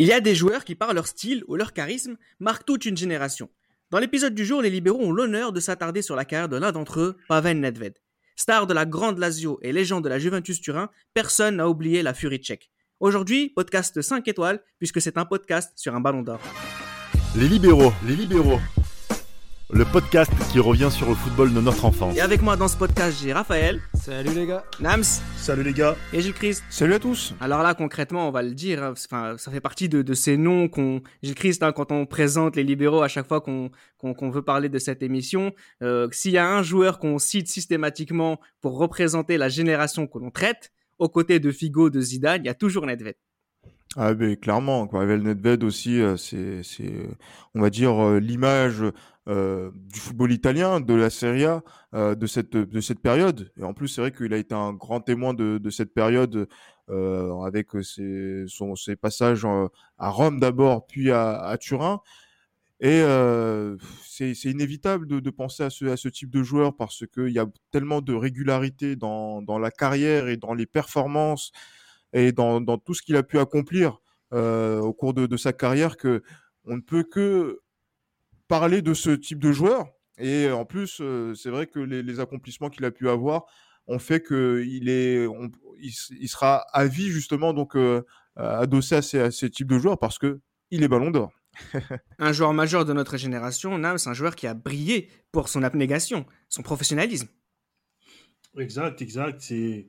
Il y a des joueurs qui, par leur style ou leur charisme, marquent toute une génération. Dans l'épisode du jour, les libéraux ont l'honneur de s'attarder sur la carrière de l'un d'entre eux, Pavel Nedved. Star de la grande Lazio et légende de la Juventus Turin, personne n'a oublié la furie tchèque. Aujourd'hui, podcast 5 étoiles, puisque c'est un podcast sur un ballon d'or. Les libéraux, les libéraux le podcast qui revient sur le football de notre enfance. Et avec moi dans ce podcast, j'ai Raphaël. Salut les gars. Nams. Salut les gars. Et Gilles Christ. Salut à tous. Alors là, concrètement, on va le dire, hein, enfin, ça fait partie de, ces noms qu'on. Gilles Christ, hein, quand on présente les libéraux à chaque fois qu'on qu'on veut parler de cette émission, euh, s'il y a un joueur qu'on cite systématiquement pour représenter la génération que l'on traite, aux côtés de Figo, de Zidane, il y a toujours Nedved. Ah ben clairement, quoi. Nedved aussi, euh, c'est, c'est, on va dire euh, l'image euh, du football italien, de la Serie A, de cette de cette période. Et en plus, c'est vrai qu'il a été un grand témoin de, de cette période avec ses son, ses passages à Rome d'abord, puis à, à Turin. Et c'est, c'est inévitable de, de penser à ce, à ce type de joueur parce qu'il y a tellement de régularité dans, dans la carrière et dans les performances et dans, dans tout ce qu'il a pu accomplir euh, au cours de, de, sa carrière que on ne peut que parler de ce type de joueur. Et en plus, euh, c'est vrai que les, les accomplissements qu'il a pu avoir ont fait qu'il est, il, sera à vie justement donc euh, adossé à ces, à ces types de joueurs parce que il est Ballon d'Or. un joueur majeur de notre génération, Nams, un joueur qui a brillé pour son abnégation, son professionnalisme. Exact, exact. C'est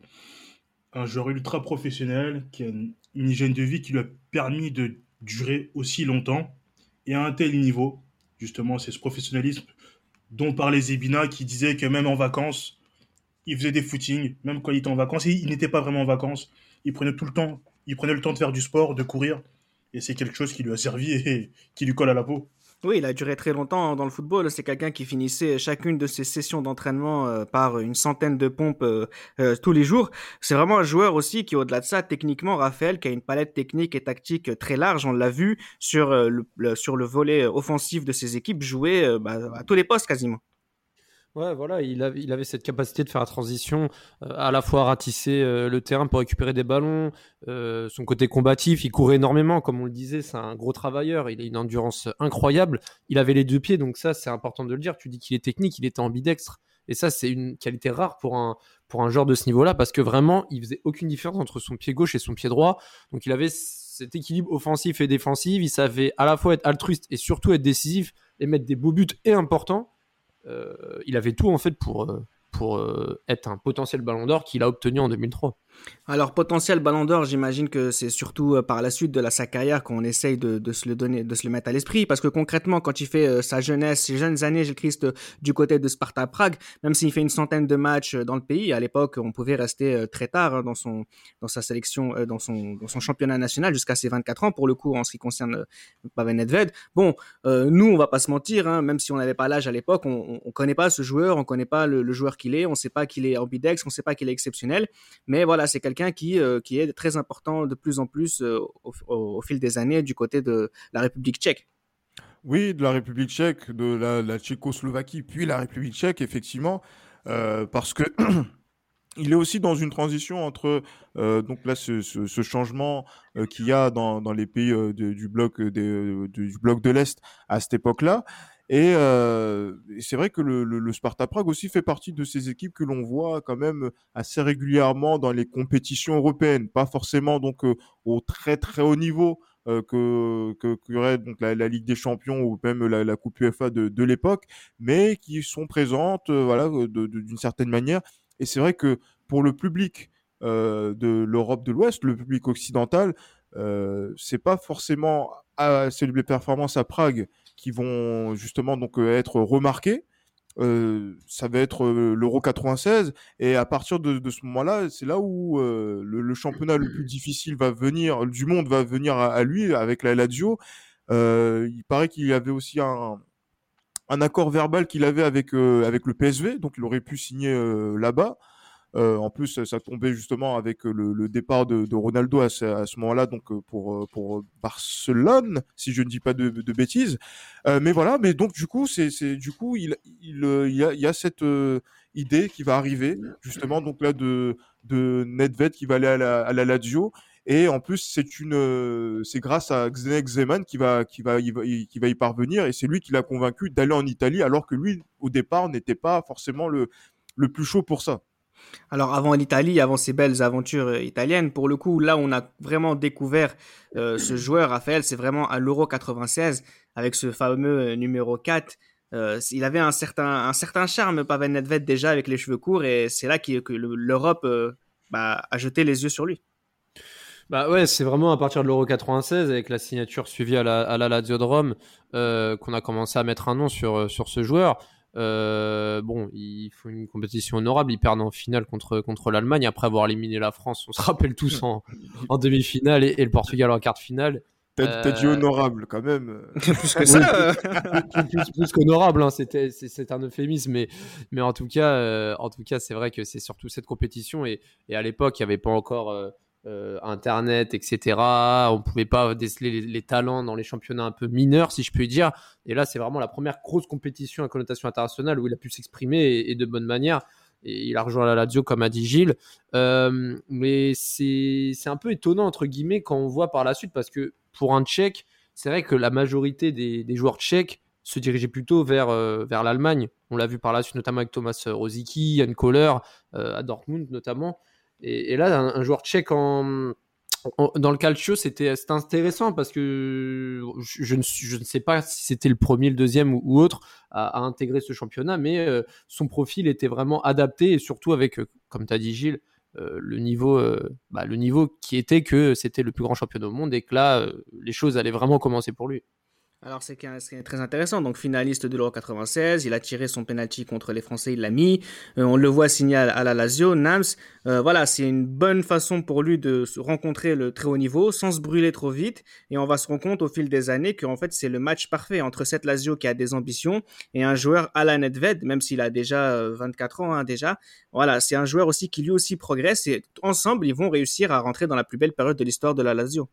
un joueur ultra professionnel qui a une, hygiène de vie qui lui a permis de durer aussi longtemps et à un tel niveau. Justement, c'est ce professionnalisme dont parlait Zebina qui disait que même en vacances, il faisait des footings, même quand il était en vacances, il n'était pas vraiment en vacances. Il prenait tout le temps, il prenait le temps de faire du sport, de courir, et c'est quelque chose qui lui a servi et qui lui colle à la peau. Oui, il a duré très longtemps dans le football. C'est quelqu'un qui finissait chacune de ses sessions d'entraînement euh, par une centaine de pompes euh, euh, tous les jours. C'est vraiment un joueur aussi qui, au-delà de ça, techniquement, Raphaël, qui a une palette technique et tactique très large. On l'a vu sur le, sur le volet offensif de ses équipes jouer bah, à tous les postes quasiment. Ouais, voilà, il avait, cette capacité de faire la transition, euh, à la fois ratisser euh, le terrain pour récupérer des ballons, euh, son côté combatif, il courait énormément, comme on le disait, c'est un gros travailleur, il a une endurance incroyable, il avait les deux pieds, donc ça c'est important de le dire, tu dis qu'il est technique, il était ambidextre, et ça c'est une qualité rare pour un, pour un joueur de ce niveau-là, parce que vraiment, il faisait aucune différence entre son pied gauche et son pied droit, donc il avait cet équilibre offensif et défensif, il savait à la fois être altruiste et surtout être décisif et mettre des beaux buts et importants, il avait tout en fait pour, euh, euh, être un potentiel ballon d'or qu'il a obtenu en 2003. Alors potentiel Ballon d'Or, j'imagine que c'est surtout euh, par la suite de sa carrière qu'on essaye de, se le donner, de se le mettre à l'esprit, parce que concrètement, quand il fait euh, sa jeunesse, ses jeunes années, Gilles Christ, euh, du côté de Sparta Prague, même s'il fait une centaine de matchs dans le pays, à l'époque, on pouvait rester très tard hein, dans son dans sa sélection, dans son dans son championnat national jusqu'à ses 24 ans pour le coup en ce qui concerne Pavel Nedved. Bon, nous, on va pas se mentir, hein, même si on n'avait pas l'âge à l'époque, on, on, connaît pas ce joueur, on connaît pas le, le joueur qu'il est, on sait pas qu'il est ambidex, on sait pas qu'il est exceptionnel, mais voilà c'est quelqu'un qui, euh, qui est très important de plus en plus euh, au, fil des années du côté de la République tchèque. Oui, de la République tchèque, de la, Tchécoslovaquie, puis la République tchèque, effectivement, euh, parce que il est aussi dans une transition entre donc là ce, changement qu'il y a dans, dans les pays du bloc du bloc de l'est à cette époque-là et, euh, c'est vrai que le, Sparta Prague aussi fait partie de ces équipes que l'on voit quand même assez régulièrement dans les compétitions européennes, pas forcément donc euh, au très très haut niveau euh, que que donc la, Ligue des Champions ou même la, Coupe UEFA de, l'époque, mais qui sont présentes, voilà, d'une certaine manière. Et c'est vrai que pour le public de l'Europe de l'Ouest, le public occidental, euh, c'est pas forcément à célébrer performances à Prague qui vont justement donc euh, être remarqués. Euh, ça va être euh, l'Euro 96 et à partir de, ce moment-là, c'est là où le, championnat le plus difficile va venir du monde va venir à, lui avec la Lazio. Il paraît qu'il y avait aussi un, un accord verbal qu'il avait avec avec le PSV, donc il aurait pu signer là-bas. Euh, en plus, ça tombait justement avec euh, le, départ de, Ronaldo à ce, moment-là, donc euh, pour pour Barcelone, si je ne dis pas de, bêtises. Mais voilà, mais donc du coup, c'est c'est du coup il il, y a y cette idée qui va arriver justement donc là de de Nedved qui va aller à la, à la Lazio Et en plus, c'est une, c'est grâce à Zdenek Zeman qui va, qui va, qui va y parvenir. Et c'est lui qui l'a convaincu d'aller en Italie, alors que lui, au départ, n'était pas forcément le, le plus chaud pour ça. Alors avant l'Italie, avant ces belles aventures euh, italiennes, pour le coup, là on a vraiment découvert euh, ce joueur, Raphaël, c'est vraiment à l'Euro 96, avec ce fameux euh, numéro 4. il avait un certain, un certain charme, Pavel Nedved, déjà avec les cheveux courts, et c'est là que l'Europe bah, a jeté les yeux sur lui. Bah ouais, c'est vraiment à partir de l'Euro 96, avec la signature suivie à la, à la Lazio de Rome, qu'on a commencé à mettre un nom sur, sur ce joueur. Euh, bon, il faut une compétition honorable. Ils perdent en finale contre, contre l'Allemagne après avoir éliminé la France. On se rappelle tous en, en demi-finale et, le Portugal en quart de finale. T'as dit euh, honorable quand même. plus que ça. plus, qu'honorable, hein. c'était c'est un euphémisme, mais mais en tout cas, euh, en tout cas, c'est vrai que c'est surtout cette compétition et, et à l'époque, il n'y avait pas encore euh, Internet, etc. On pouvait pas déceler les, talents dans les championnats un peu mineurs, si je puis dire. Et là, c'est vraiment la première grosse compétition à connotation internationale où il a pu s'exprimer et, de bonne manière. Et il a rejoint la Lazio, comme a dit Gilles. Euh, mais c'est un peu étonnant, entre guillemets, quand on voit par la suite, parce que pour un Tchèque, c'est vrai que la majorité des, joueurs tchèques se dirigeaient plutôt vers, euh, vers l'Allemagne. On l'a vu par la suite, notamment avec Thomas Rosicky, Jan Kohler, à Dortmund notamment. Et, là, un, joueur tchèque dans le calcio, c'était intéressant parce que je, ne, je, ne, sais pas si c'était le premier, le deuxième ou, autre à, intégrer ce championnat, mais euh, son profil était vraiment adapté et surtout avec, euh, comme tu as dit Gilles, euh, le, niveau, bah, le niveau qui était que c'était le plus grand championnat au monde et que là, les choses allaient vraiment commencer pour lui. Alors c'est très intéressant. Donc finaliste de l'Euro 96, il a tiré son penalty contre les Français, il l'a mis. Euh, on le voit signé à, la Lazio, Nams. Euh, voilà, c'est une bonne façon pour lui de se rencontrer le très haut niveau sans se brûler trop vite. Et on va se rendre compte au fil des années qu'en fait c'est le match parfait entre cette Lazio qui a des ambitions et un joueur à la Nedved, même s'il a déjà 24 euh, ans hein, déjà. Voilà, c'est un joueur aussi qui lui aussi progresse et ensemble ils vont réussir à rentrer dans la plus belle période de l'histoire de la Lazio.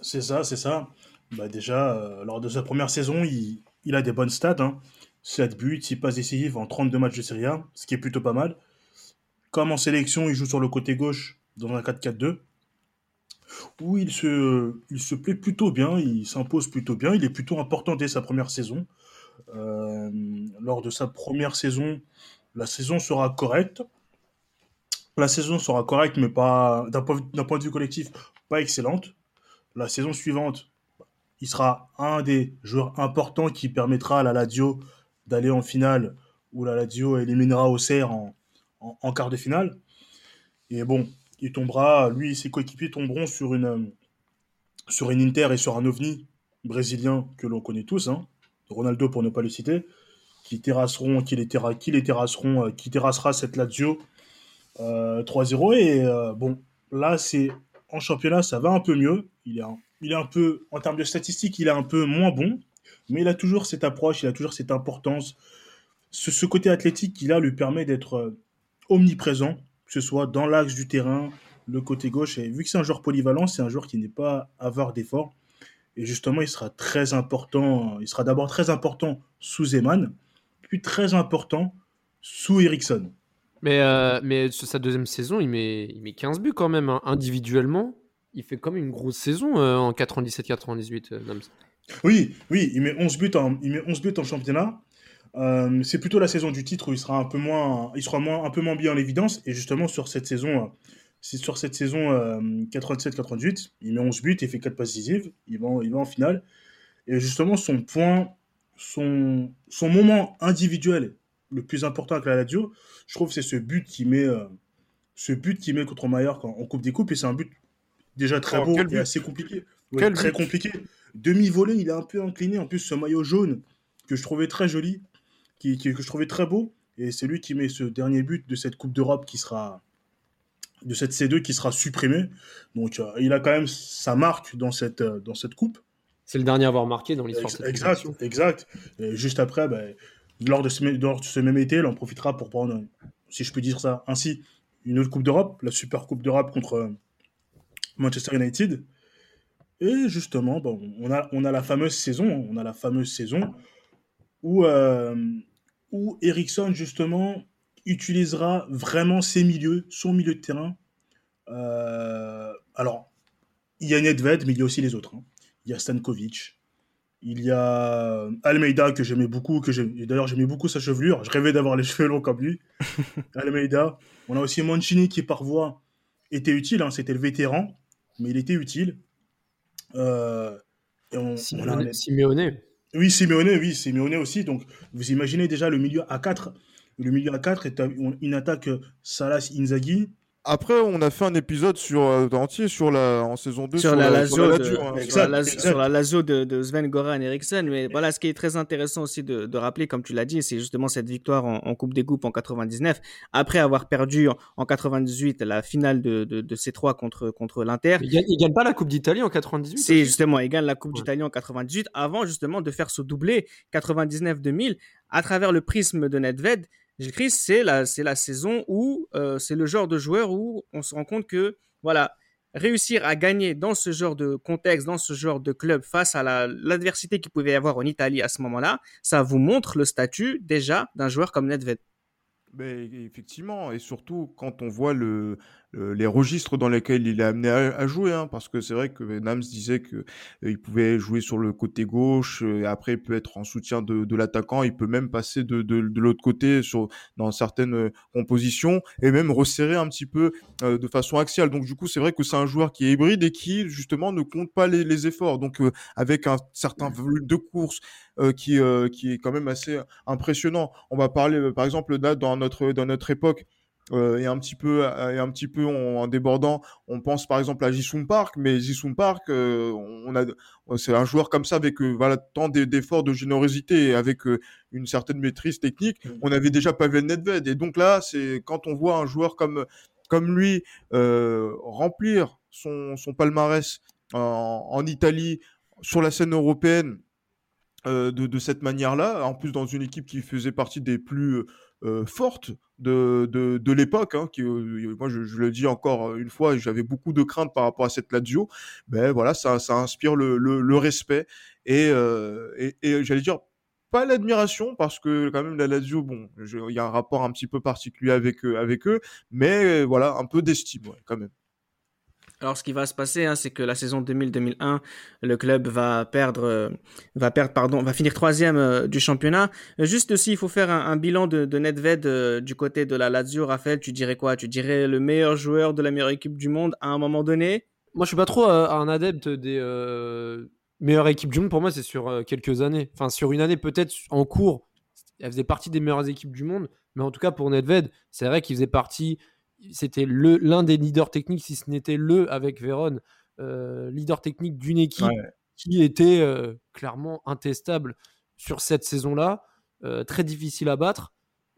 C'est ça, c'est ça bah déjà, euh, lors de sa première saison, il, a des bonnes stats. Hein. 7 buts, 6 passes décisives en 32 matchs de Serie A, ce qui est plutôt pas mal. Comme en sélection, il joue sur le côté gauche dans un 4-4-2, où il se, il se plaît plutôt bien, il s'impose plutôt bien, il est plutôt important dès sa première saison. Euh, lors de sa première saison, la saison sera correcte. La saison sera correcte, mais pas d'un point, de vue collectif, pas excellente. La saison suivante, il sera un des joueurs importants qui permettra à la Lazio d'aller en finale où la Lazio éliminera Auxerre en, en, quart de finale. Et bon, il tombera, lui et ses coéquipiers tomberont sur une, sur une Inter et sur un ovni brésilien que l'on connaît tous, hein, Ronaldo pour ne pas le citer, qui terrasseront, qui les, qui terrasseront, euh, qui terrassera cette Lazio 3-0. Euh, et euh, bon, là, c'est en championnat, ça va un peu mieux. Il est un il est un peu, en termes de statistiques, il est un peu moins bon, mais il a toujours cette approche, il a toujours cette importance. Ce, côté athlétique qu'il a lui permet d'être euh, omniprésent, que ce soit dans l'axe du terrain, le côté gauche. Et vu que c'est un joueur polyvalent, c'est un joueur qui n'est pas avare d'efforts. Et justement, il sera très important. Il sera d'abord très important sous Zeman, puis très important sous Ericsson. Mais, euh, mais sur sa deuxième saison, il met, il met 15 buts quand même, hein, individuellement il fait comme une grosse saison euh, en 97-98, euh, Oui, oui, il met 11 buts en, il met 11 buts en championnat. Euh, c'est plutôt la saison du titre où il sera un peu moins, il sera moins, un peu moins bien en évidence. Et justement, sur cette saison, c'est sur cette saison 87-88, il met 11 buts et fait 4 passes décisives. Il va, il va en finale. Et justement, son point, son, son moment individuel le plus important avec la Lazio, je trouve, c'est ce but qu'il met, ce but qu'il met contre Mallorca en Coupe des Coupes. Et c'est un but Déjà très oh, beau et assez compliqué. très compliqué. Demi-volée, il est un peu incliné. En plus, ce maillot jaune que je trouvais très joli, qui, que je trouvais très beau. Et c'est lui qui met ce dernier but de cette Coupe d'Europe qui sera de cette C2 qui sera supprimée. Donc euh, il a quand même sa marque dans cette, euh, dans cette coupe. C'est le dernier à avoir marqué dans l'histoire. Exact, exact. Et juste après, ben, lors, de ce, lors de ce même été, il en profitera pour prendre, si je peux dire ça ainsi, une autre Coupe d'Europe, la Super Coupe d'Europe contre, Manchester United. Et justement, bon, on, a, on a la fameuse saison, on a la fameuse saison où, euh, où Ericsson, justement, utilisera vraiment ses milieux, son milieu de terrain. Euh, alors, il y a Nedved, mais il y a aussi les autres. Hein. Il y a Stankovic, il y a Almeida que j'aimais beaucoup, que d'ailleurs j'aimais beaucoup sa chevelure. Je rêvais d'avoir les cheveux longs comme lui. Almeida. On a aussi Mancini qui par voie était utile. Hein. C'était le vétéran, mais il était utile. Euh, et on, Simeone. Oui, Simeone, oui, Simeone aussi. Donc vous imaginez déjà le milieu à 4 le milieu à 4 est une attaque Salas Inzaghi, après, on a fait un épisode sur euh, entier sur la en saison 2 sur, la, Lazio de, Sven Goran Eriksson. Mais voilà, ce qui est très intéressant aussi de, rappeler, comme tu l'as dit, c'est justement cette victoire en, Coupe des Coupes en 99, après avoir perdu en, 98 la finale de, de, C3 contre contre l'Inter. Il, ne gagne pas la Coupe d'Italie en 98. C'est justement, il gagne la Coupe d'Italie en 98 avant justement de faire ce doublé 99-2000 à travers le prisme de Nedved Gilles Christ, c'est la, saison où euh, c'est le genre de joueur où on se rend compte que, voilà, réussir à gagner dans ce genre de contexte, dans ce genre de club, face à l'adversité qu'il pouvait y avoir en Italie à ce moment-là, ça vous montre le statut déjà d'un joueur comme Nedved. Effectivement, et surtout quand on voit le, les registres dans lesquels il est amené à, jouer, hein, parce que c'est vrai que Nams disait que euh, il pouvait jouer sur le côté gauche, euh, et après il peut être en soutien de, de l'attaquant, il peut même passer de, de, de l'autre côté sur dans certaines euh, compositions et même resserrer un petit peu de façon axiale. Donc du coup, c'est vrai que c'est un joueur qui est hybride et qui justement ne compte pas les, les efforts. Donc avec un certain volume de course qui qui est quand même assez impressionnant. On va parler par exemple là dans notre dans notre époque euh, et un petit peu et un petit peu en, débordant on pense par exemple à Jisung Park mais Jisung Park euh, on a c'est un joueur comme ça avec euh, voilà tant d'efforts de générosité et avec une certaine maîtrise technique mm. on avait déjà Pavel Nedved et donc là c'est quand on voit un joueur comme comme lui remplir son, son palmarès en, en Italie sur la scène européenne de, de, cette manière-là, en plus dans une équipe qui faisait partie des plus euh, forte de, de, de l'époque. Hein, euh, moi, je, le dis encore une fois, j'avais beaucoup de craintes par rapport à cette Lazio. Ben voilà, ça, ça inspire le, le, respect et, euh, et, j'allais dire pas l'admiration parce que quand même la Lazio, bon, il y a un rapport un petit peu particulier avec eux, avec eux, mais voilà, un peu d'estime quand même. Alors, ce qui va se passer, hein, c'est que la saison 2000-2001, le club va perdre, euh, va perdre, pardon, va finir troisième euh, du championnat. Juste aussi, il faut faire un, bilan de, Nedved euh, du côté de la Lazio. Raphaël, tu dirais quoi? Tu dirais le meilleur joueur de la meilleure équipe du monde à un moment donné? Moi, je suis pas trop un adepte des meilleures équipes du monde. Pour moi, c'est sur quelques années. Enfin, sur une année peut-être en cours. Elle faisait partie des meilleures équipes du monde. Mais en tout cas, pour Nedved, c'est vrai qu'il faisait partie c'était l'un des leaders techniques, si ce n'était le avec Véron, euh, leader technique d'une équipe qui était euh, clairement intestable sur cette saison-là, euh, très difficile à battre.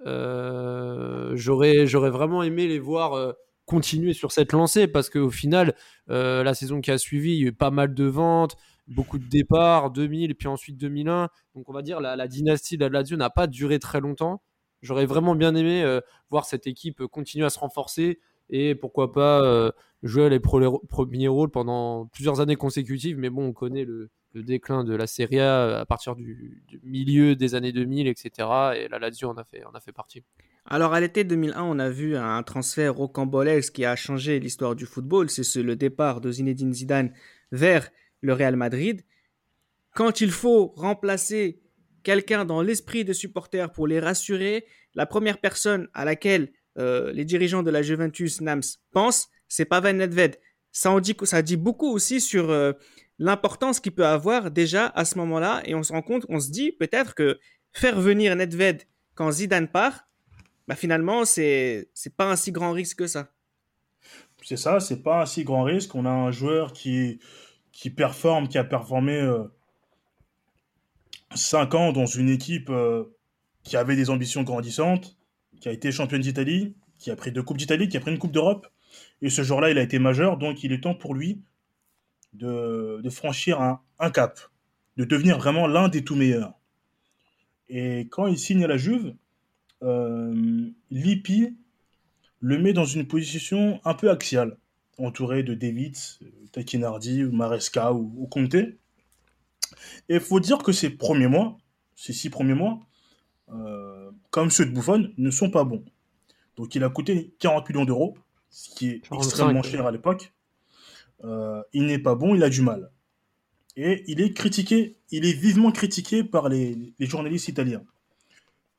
J'aurais vraiment aimé les voir continuer sur cette lancée parce qu'au final, la saison qui a suivi, il y a eu pas mal de ventes, beaucoup de départs, 2000 et puis ensuite 2001. Donc on va dire la, la dynastie de la Lazio n'a pas duré très longtemps. J'aurais vraiment bien aimé euh, voir cette équipe continuer à se renforcer et pourquoi pas euh, jouer les premiers rôles pendant plusieurs années consécutives. Mais bon, on connaît le, déclin de la Serie A à partir du, milieu des années 2000, etc. Et la Lazio en a fait, en a fait partie. Alors à l'été 2001, on a vu un transfert rocambolesque qui a changé l'histoire du football. C'est le départ de Zinedine Zidane vers le Real Madrid. Quand il faut remplacer quelqu'un dans l'esprit des supporters pour les rassurer. La première personne à laquelle euh, les dirigeants de la Juventus Nams pensent, c'est Pavel Nedved. Ça, en dit, ça dit beaucoup aussi sur euh, l'importance qu'il peut avoir déjà à ce moment-là. Et on se rend compte, on se dit peut-être que faire venir Nedved quand Zidane part, bah finalement, c'est c'est pas un si grand risque que ça. C'est ça, c'est pas un si grand risque. On a un joueur qui, qui performe, qui a performé euh, 5 ans dans une équipe euh, qui avait des ambitions grandissantes, qui a été championne d'Italie, qui a pris deux Coupes d'Italie, qui a pris une Coupe d'Europe. Et ce jour-là, il a été majeur, donc il est temps pour lui de, franchir un, cap, de devenir vraiment l'un des tout meilleurs. Et quand il signe à la Juve, euh, Lippi le met dans une position un peu axiale, entouré de David, Takinardi, Maresca ou, ou Conte. Et il faut dire que ces premiers mois, ces six premiers mois, euh, comme ceux de Buffon, ne sont pas bons. Donc il a coûté 40 millions d'euros, ce qui est extrêmement cher à l'époque. euh, il n'est pas bon, il a du mal. Et il est critiqué, il est vivement critiqué par les, les journalistes italiens.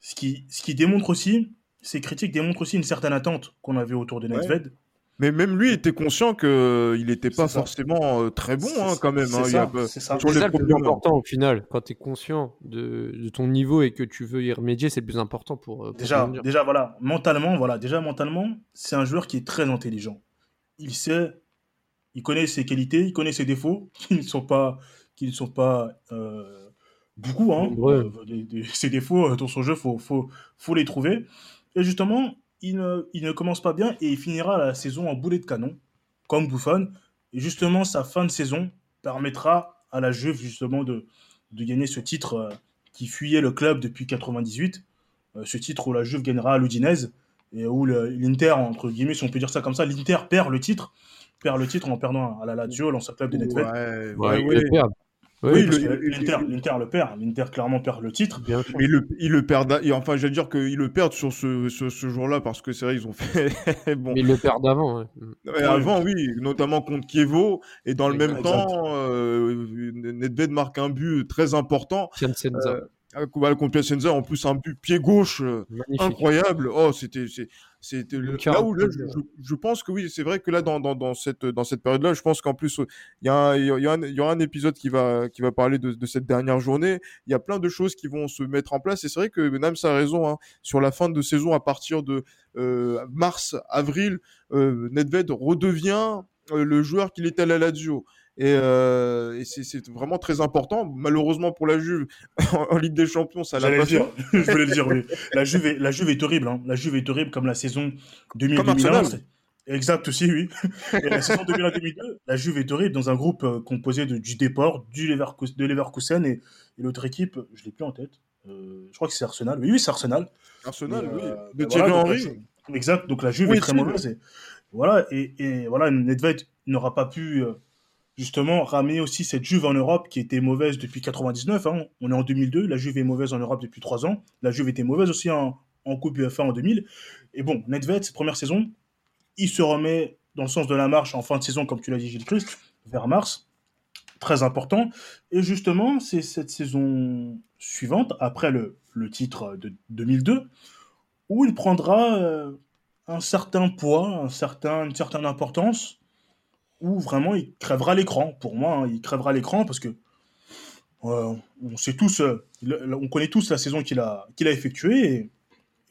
Ce qui, ce qui démontre aussi, ces critiques démontrent aussi une certaine attente qu'on avait autour de Nedved. Mais même lui était conscient qu'il n'était pas forcément euh, très bon hein, quand même. C'est hein. ça, c'est ça. C'est ça le plus important au final. Quand tu es conscient de, de, ton niveau et que tu veux y remédier, c'est le plus important pour. pour déjà, déjà, voilà, mentalement, voilà, déjà mentalement, c'est un joueur qui est très intelligent. Il sait, il connaît ses qualités, il connaît ses défauts, qui ne sont pas, qui ne sont pas euh, beaucoup. Hein. Euh, ses défauts dans son jeu, faut, faut, faut les trouver. Et justement, il ne, il ne, commence pas bien et il finira la saison en boulet de canon, comme Buffon. Et justement, sa fin de saison permettra à la Juve justement de, de gagner ce titre euh, qui fuyait le club depuis 98. Euh, ce titre où la Juve gagnera à l'Udinese et où l'Inter, entre guillemets, si on peut dire ça comme ça, l'Inter perd le titre, perd le titre en perdant à la Lazio, l'ancien club de Nedved. Ouais, ouais, ouais, ouais. Oui, oui l'Inter le, le perd. L'Inter clairement perd le titre. Bien mais le, ils le perdent. Enfin, j'allais dire qu'ils le perdent sur ce, ce, ce jour-là parce que c'est vrai, ils ont fait. bon. Mais ils le perdent avant. Ouais. Ouais, avant, oui, notamment contre Kievo. Et dans le même exact. temps, euh, Nedved marque un but très important. Euh, contre Piacenza, en plus un but pied gauche euh, incroyable. Oh, c'était c'était là où là, je, je, pense que oui, c'est vrai que là dans, dans, dans cette dans cette période-là, je pense qu'en plus il y a il y, a un, il y aura un épisode qui va qui va parler de, de, cette dernière journée. Il y a plein de choses qui vont se mettre en place et c'est vrai que Nams a raison hein, sur la fin de saison à partir de euh, mars avril, euh, Nedved redevient le joueur qu'il était à la Lazio. Et, euh, et c'est vraiment très important. Malheureusement pour la Juve, en Ligue des Champions, ça l'a pas dire. Je voulais le dire, oui. La Juve est, la Juve est horrible. Hein. La Juve est horrible comme la saison 2000-2001. Exact aussi, oui. Et la saison 2001-2002, la Juve est horrible dans un groupe euh, composé de, du Deport, du Leverkusen, de Leverkusen et, et l'autre équipe, je l'ai plus en tête. Euh, je crois que c'est Arsenal. Oui, oui, c'est Arsenal. Arsenal, et, oui. Euh, de Thierry voilà, Henry. Exact. Donc la Juve oui, est très mauvaise. Et, voilà. Et, et voilà, Nedved n'aura pas pu justement ramener aussi cette Juve en Europe qui était mauvaise depuis 99. Hein. On est en 2002, la Juve est mauvaise en Europe depuis 3 ans. La Juve était mauvaise aussi en, en Coupe UEFA en 2000. Et bon, Nedved, cette première saison, il se remet dans le sens de la marche en fin de saison, comme tu l'as dit, Gilles Christ, vers mars. Très important. Et justement, c'est cette saison suivante, après le, le, titre de 2002, où il prendra euh, un certain poids, un certain, une certaine importance où vraiment il crèvera l'écran. Pour moi, hein, il crèvera l'écran parce que euh, on sait tous, euh, on connaît tous la saison qu'il a, qu'il a effectuée. Et,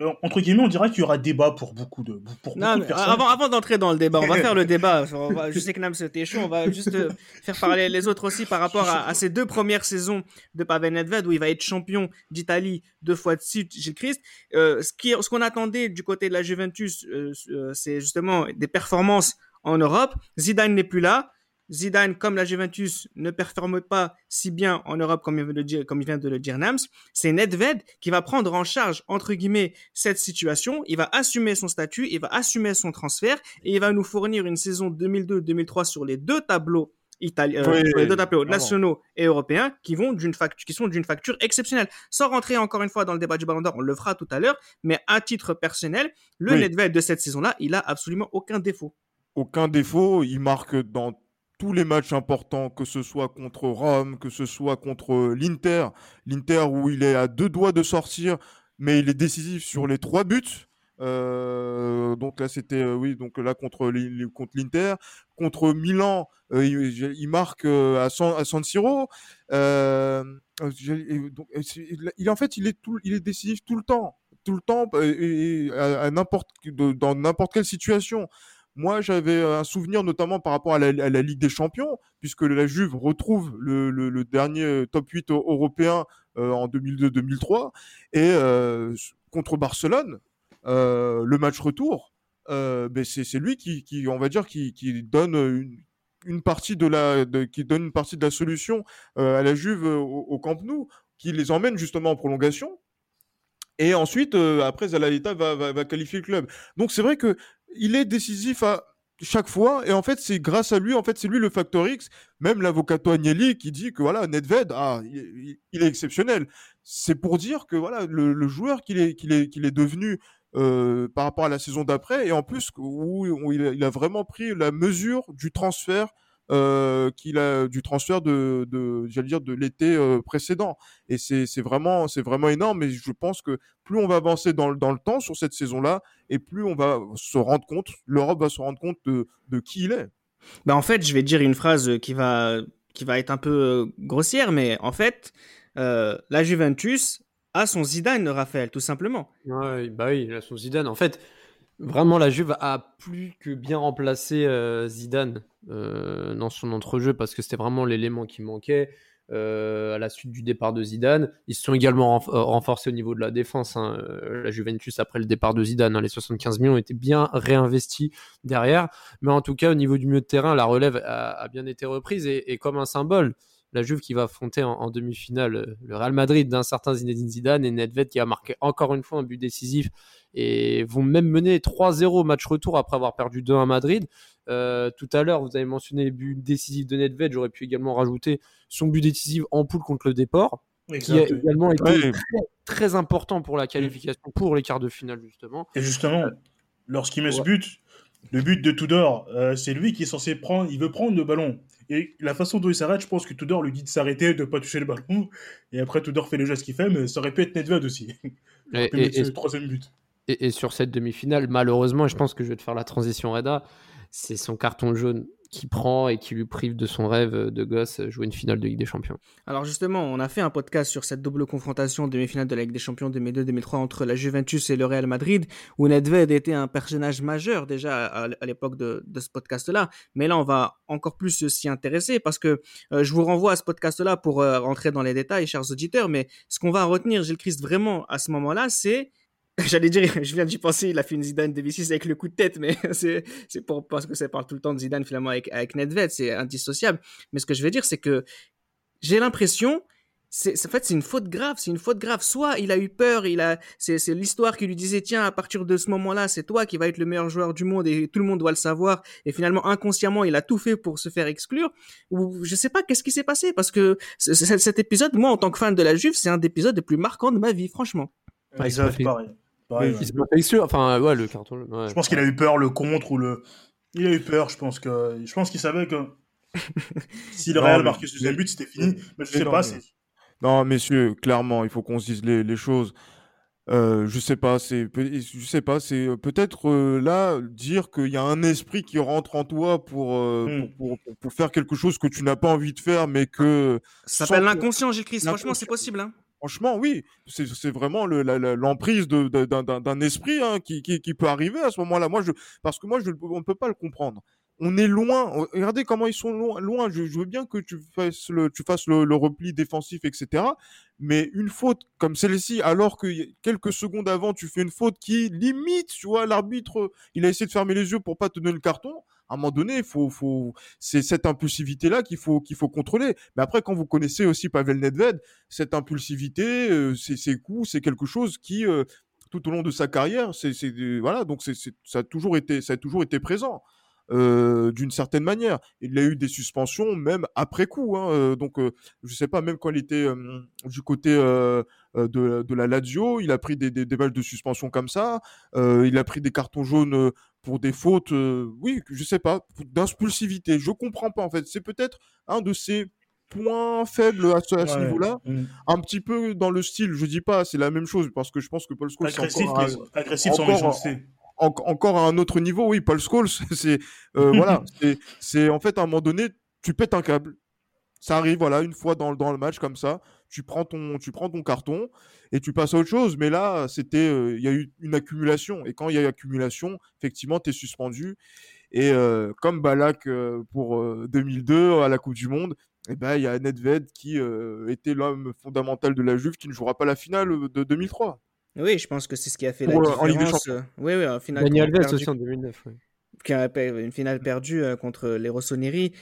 euh, entre guillemets, on dirait qu'il y aura débat pour beaucoup de, pour non, beaucoup de personnes. Avant, avant d'entrer dans le débat, on va faire le débat. Va, je sais que Nam c'était chaud. On va juste faire parler les autres aussi par rapport à, à ces deux premières saisons de Pavel Nedved où il va être champion d'Italie deux fois de suite, Gilles Christ. Euh, ce qui, ce qu'on attendait du côté de la Juventus, euh, c'est justement des performances en Europe. Zidane n'est plus là. Zidane, comme la Juventus, ne performe pas si bien en Europe comme il vient de, dire, comme il vient de le dire Nams. C'est Nedved qui va prendre en charge, entre guillemets, cette situation. Il va assumer son statut, il va assumer son transfert et il va nous fournir une saison 2002-2003 sur les deux tableaux italiens, oui, euh, les deux tableaux nationaux et européens qui vont d'une facture, qui sont d'une facture exceptionnelle. Sans rentrer encore une fois dans le débat du Ballon d'Or, on le fera tout à l'heure, mais à titre personnel, le oui. Nedved de cette saison-là, il a absolument aucun défaut aucun défaut. Il marque dans tous les matchs importants, que ce soit contre Rome, que ce soit contre l'Inter. L'Inter où il est à deux doigts de sortir, mais il est décisif sur les trois buts. Euh, donc là c'était euh, oui donc là contre l'Inter contre Milan euh, il, marque à San, à San Siro donc, il en fait il est tout il est décisif tout le temps tout le temps et, à, dans n'importe quelle situation moi, j'avais un souvenir notamment par rapport à la, Ligue des Champions, puisque la Juve retrouve le, dernier top 8 européen euh, en 2002-2003, et euh, contre Barcelone, euh, le match retour, ben c'est lui qui, on va dire, qui, donne une, partie de la, qui donne une partie de la solution à la Juve au, Camp Nou, qui les emmène justement en prolongation. Et ensuite, après, va, va qualifier le club. Donc c'est vrai que il est décisif à chaque fois et en fait c'est grâce à lui en fait c'est lui le facteur X. Même l'avocato Agnelli qui dit que voilà Nedved ah il, est exceptionnel. C'est pour dire que voilà le, joueur qu'il est qu'il est qu'il est devenu euh, par rapport à la saison d'après et en plus où, il, a, vraiment pris la mesure du transfert euh, qu'il a du transfert de, de j'allais dire de l'été euh, précédent. Et c'est c'est vraiment c'est vraiment énorme. Et je pense que plus on va avancer dans le dans le temps sur cette saison-là, et plus on va se rendre compte, l'Europe va se rendre compte de de qui il est. Bah en fait, je vais dire une phrase qui va qui va être un peu euh, grossière, mais en fait, euh, la Juventus a son Zidane, Raphaël, tout simplement. Ouais, bah oui, il a son Zidane. En fait, vraiment, la Juve a plus que bien remplacé euh, Zidane dans son entrejeu parce que c'était vraiment l'élément qui manquait. à la suite du départ de Zidane. Ils se sont également renforcés au niveau de la défense. Hein. La Juventus, après le départ de Zidane, hein, les 75 millions étaient bien réinvestis derrière. Mais en tout cas, au niveau du milieu de terrain, la relève a, bien été reprise et, comme un symbole la Juve qui va affronter en, demi-finale euh, le Real Madrid d'un certain Zinedine Zidane et Nedved qui a marqué encore une fois un but décisif et vont même mener 3-0 match retour après avoir perdu 2 à Madrid. Euh, tout à l'heure, vous avez mentionné les buts décisifs de Nedved, j'aurais pu également rajouter son but décisif en poule contre le Déport, qui a également été très, important pour la qualification, pour les quarts de finale justement. Et justement, lorsqu'il met ce but, le but de Tudor, euh, c'est lui qui est censé prendre, il veut prendre le ballon. Et la façon dont il s'arrête, je pense que Tudor lui dit de s'arrêter, de ne pas toucher le ballon. Et après, Tudor fait le geste qu'il fait, mais ça aurait pu être Nedved aussi. et, et, troisième but. Et, sur cette demi-finale, malheureusement, je pense que je vais te faire la transition Reda, c'est son carton jaune qui prend et qui lui prive de son rêve de gosse jouer une finale de Ligue des Champions. Alors justement, on a fait un podcast sur cette double confrontation demi-finale de la Ligue des Champions 2002-2003 entre la Juventus et le Real Madrid, où Nedved était un personnage majeur déjà à, l'époque de, ce podcast-là. Mais là, on va encore plus s'y intéresser parce que euh, je vous renvoie à ce podcast-là pour euh, rentrer dans les détails, chers auditeurs. Mais ce qu'on va retenir, Gilles Christ, vraiment à ce moment-là, c'est J'allais dire, je viens d'y penser, il a fait une Zidane de 6 avec le coup de tête, mais c'est, c'est pour, parce que ça parle tout le temps de Zidane finalement avec, avec Nedved, c'est indissociable. Mais ce que je veux dire, c'est que j'ai l'impression, c'est, en fait, c'est une faute grave, c'est une faute grave. Soit il a eu peur, il a, c'est, c'est l'histoire qui lui disait, tiens, à partir de ce moment-là, c'est toi qui vas être le meilleur joueur du monde et tout le monde doit le savoir. Et finalement, inconsciemment, il a tout fait pour se faire exclure. Ou je sais pas qu'est-ce qui s'est passé? Parce que cet épisode, moi, en tant que fan de la Juve, c'est un des épisodes les plus marquants de ma vie, franchement. Exact, pareil. Enfin, ouais, le carton. Je pense qu'il a eu peur, le contre ou le. Il a eu peur, je pense que. Je pense qu'il savait que. si le Real marquait ce deuxième but, c'était fini. Mais je sais pas. Non, messieurs, clairement, il faut qu'on se dise les, choses. Euh, je sais pas, c'est, je sais pas, c'est euh, peut-être euh, là dire qu'il y a un esprit qui rentre en toi pour, hmm. pour, pour, faire quelque chose que tu n'as pas envie de faire, mais que. Ça s'appelle l'inconscient, Gilles Franchement, c'est possible. Hein. Franchement, oui, c'est vraiment l'emprise d'un esprit hein, qui, peut arriver à ce moment-là. Moi, parce que moi, on ne peut pas le comprendre. On est loin. Regardez comment ils sont loin. Je, veux bien que tu fasses le, le, repli défensif, etc. Mais une faute comme celle-ci, alors que quelques secondes avant, tu fais une faute qui limite, tu vois, l'arbitre, il a essayé de fermer les yeux pour pas te donner le carton à un moment donné, faut, faut, c'est cette impulsivité-là qu'il faut, qu'il faut contrôler. Mais après, quand vous connaissez aussi Pavel Nedved, cette impulsivité, euh, ses coups, c'est quelque chose qui, euh, tout au long de sa carrière, c'est, voilà, donc ça a toujours été, ça a toujours été présent. Euh, d'une certaine manière. Il a eu des suspensions même après coup. Hein, euh, donc, euh, je sais pas, même quand il était du côté de, la Lazio, il a pris des, des, des de suspension comme ça. il a pris des cartons jaunes pour des fautes, oui, je sais pas, d'impulsivité. Je comprends pas en fait. C'est peut-être un de ces points faibles à ce, niveau-là. Mm. Un petit peu dans le style, je dis pas, c'est la même chose parce que je pense que Paul Scholes agressif, encore, agressif encore, encore à un autre niveau, oui, Paul Scholes, c'est euh, voilà, c'est en fait à un moment donné, tu pètes un câble. Ça arrive, voilà, une fois dans, dans le match comme ça, tu prends ton, tu prends ton carton et tu passes à autre chose. Mais là, c'était, euh, il y a eu une accumulation. Et quand il y a eu accumulation, effectivement, tu es suspendu. Et euh, comme Balak pour 2002 à la Coupe du Monde, et eh ben il y a Nedved qui était l'homme fondamental de la Juve qui ne jouera pas la finale de 2003. Oui, je pense que c'est ce qui a fait la différence. Euh, oui, oui, en finale. Daniel Alves aussi en 2009. Qui a une finale perdue euh, contre les Rossoneri.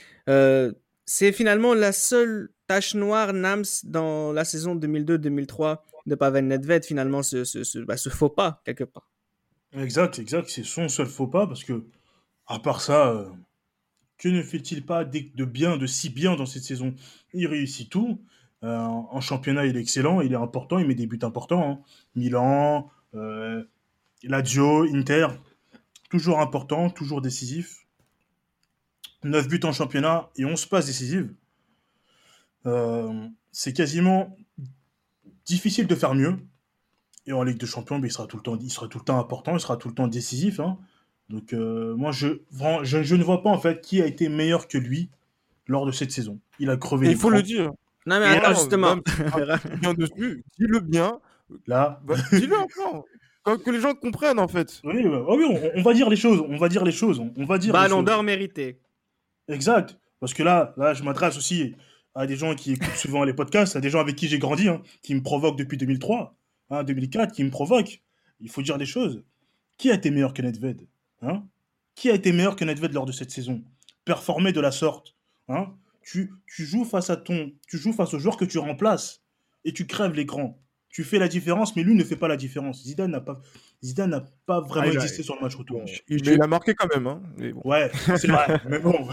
Euh, c'est finalement la seule tache noire Nams dans la saison 2002-2003 de Pavel Nedved, finalement, ce, ce, bah, ce, faux pas, quelque part. Exact, exact. C'est son seul faux pas parce que, à part ça, que ne fait-il pas de bien, de si bien dans cette saison? Il réussit tout. Euh, en championnat, il est excellent, il est important, il met des buts importants. Hein. Milan, euh, Lazio, Inter, toujours important, toujours décisif. 9 buts en championnat et 11 passes décisives. Euh, c'est quasiment difficile de faire mieux. Et en Ligue de Champions, ben, il, sera tout le temps, il sera tout le temps important, il sera tout le temps décisif. Hein. Donc euh, moi, je, je, je, ne vois pas en fait qui a été meilleur que lui lors de cette saison. Il a crevé. il faut le dire. Non mais attends, justement. bien dessus, dis-le bien. Là. Bah, dis-le encore. Que les gens comprennent en fait. Oui, bah, oui on, va dire les choses. On va dire les choses. On, va dire. Ballon d'or mérité. Exact. Parce que là, là, je m'adresse aussi à des gens qui écoutent souvent les podcasts, à des gens avec qui j'ai grandi, hein, qui me provoquent depuis 2003, hein, 2004, qui me provoquent. Il faut dire des choses. Qui a été meilleur que Nedved hein? Qui a été meilleur que Nedved lors de cette saison? Performer de la sorte. Hein? Tu, tu, joues face à ton, tu joues face au joueur que tu remplaces et tu crèves l'écran. Tu fais la différence, mais lui ne fait pas la différence. Zidane n'a pas, Zidane n'a pas vraiment ah, existé sur le match retour. il, a marqué quand même. Hein, Ouais, c'est vrai. mais bon,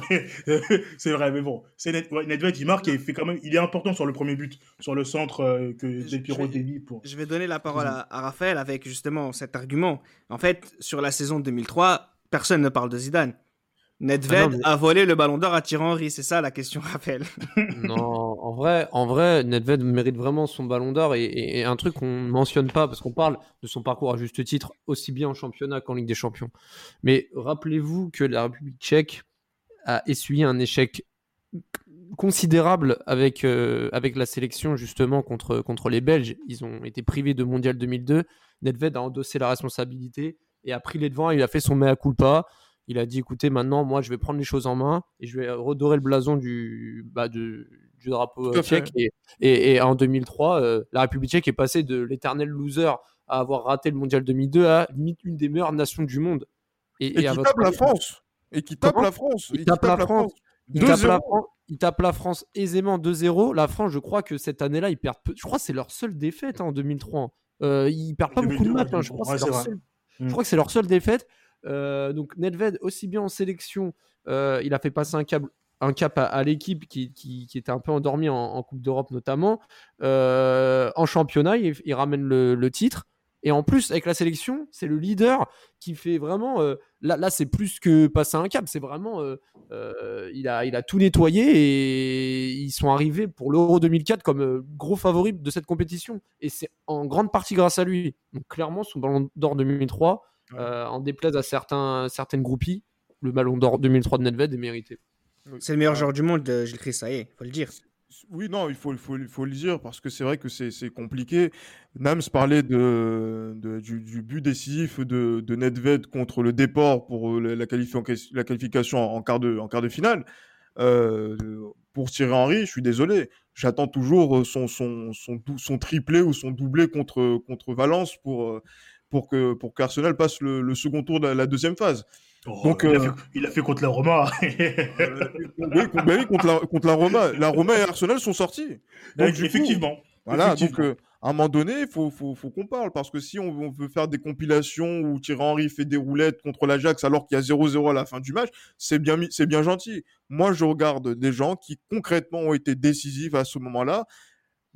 c'est vrai, mais bon. C'est Nedved, il marque et il fait quand même. Il est important sur le premier but, sur le centre euh, que Del Piro dévie pour. Je vais donner la parole à, à, Raphaël avec justement cet argument. En fait, sur la saison 2003, personne ne parle de Zidane. Nedved ah a volé le ballon d'or à Thierry Henry, c'est ça la question, Raphaël. non, en vrai, en vrai, Nedved mérite vraiment son ballon d'or et, un truc qu'on ne mentionne pas parce qu'on parle de son parcours à juste titre aussi bien en championnat qu'en Ligue des Champions. Mais rappelez-vous que la République tchèque a essuyé un échec considérable avec, euh, avec la sélection justement contre, contre les Belges. Ils ont été privés de Mondial 2002. Nedved a endossé la responsabilité et a pris les devants. Il a fait son mea culpa il a dit écoutez, maintenant, moi, je vais prendre les choses en main et je vais redorer le blason du, bah, du drapeau tchèque. Et, en 2003, euh, la République tchèque est passée de l'éternel loser à avoir raté le mondial 2002 à une des meilleures nations du monde. Et, qui tape la France. Et qui tape la France. Il, tape, la France. Il tape la, France. il tape la France aisément 2-0. La France, je crois que cette année-là, ils perdent peu. Je crois que c'est leur seule défaite hein, en 2003. Euh, ils perdent pas beaucoup de matchs. Hein. Je, crois je crois que c'est leur seule défaite. Euh, donc Nedved, aussi bien en sélection, euh, il a fait passer un, cap à, l'équipe qui, était un peu endormie en, Coupe d'Europe notamment. Euh, en championnat, il, ramène le, titre. Et en plus, avec la sélection, c'est le leader qui fait vraiment. là, c'est plus que passer un cap. C'est vraiment. il, a, il a tout nettoyé et ils sont arrivés pour l'Euro 2004 comme gros favoris de cette compétition. Et c'est en grande partie grâce à lui. Donc, clairement, son ballon d'or 2003, euh, en déplaise à certains, certaines groupies, le ballon d'or 2003 de Nedved est mérité. C'est le meilleur joueur du monde, euh, Gilles Christ, ça y est, faut le dire. Oui, non, il faut, il faut, il faut le dire parce que c'est vrai que c'est compliqué. Nams parlait de, du, but décisif de, de Nedved contre le déport pour euh, la, la qualification en quart de, en quart de finale. pour Thierry Henry, je suis désolé. J'attends toujours son, son, son, son, triplé ou son doublé contre, contre Valence pour, pour que pour qu'Arsenal passe le, second tour de la, deuxième phase. Oh, Donc, euh, il a, fait, contre la Roma. Euh, oui, contre, la, contre la Roma. La Roma et Arsenal sont sortis. Donc, effectivement. voilà, donc euh, à un moment donné, il faut, faut, faut qu'on parle. Parce que si on, veut faire des compilations où Thierry Henry fait des roulettes contre l'Ajax alors qu'il y a 0-0 à la fin du match, c'est bien, c'est bien gentil. Moi, je regarde des gens qui concrètement ont été décisifs à ce moment-là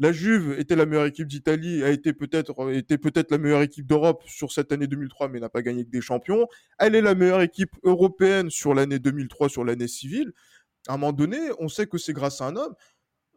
la Juve était la meilleure équipe d'Italie, a été peut-être était peut-être la meilleure équipe d'Europe sur cette année 2003, mais n'a pas gagné que des champions. Elle est la meilleure équipe européenne sur l'année 2003, sur l'année civile. À un moment donné, on sait que c'est grâce à un homme.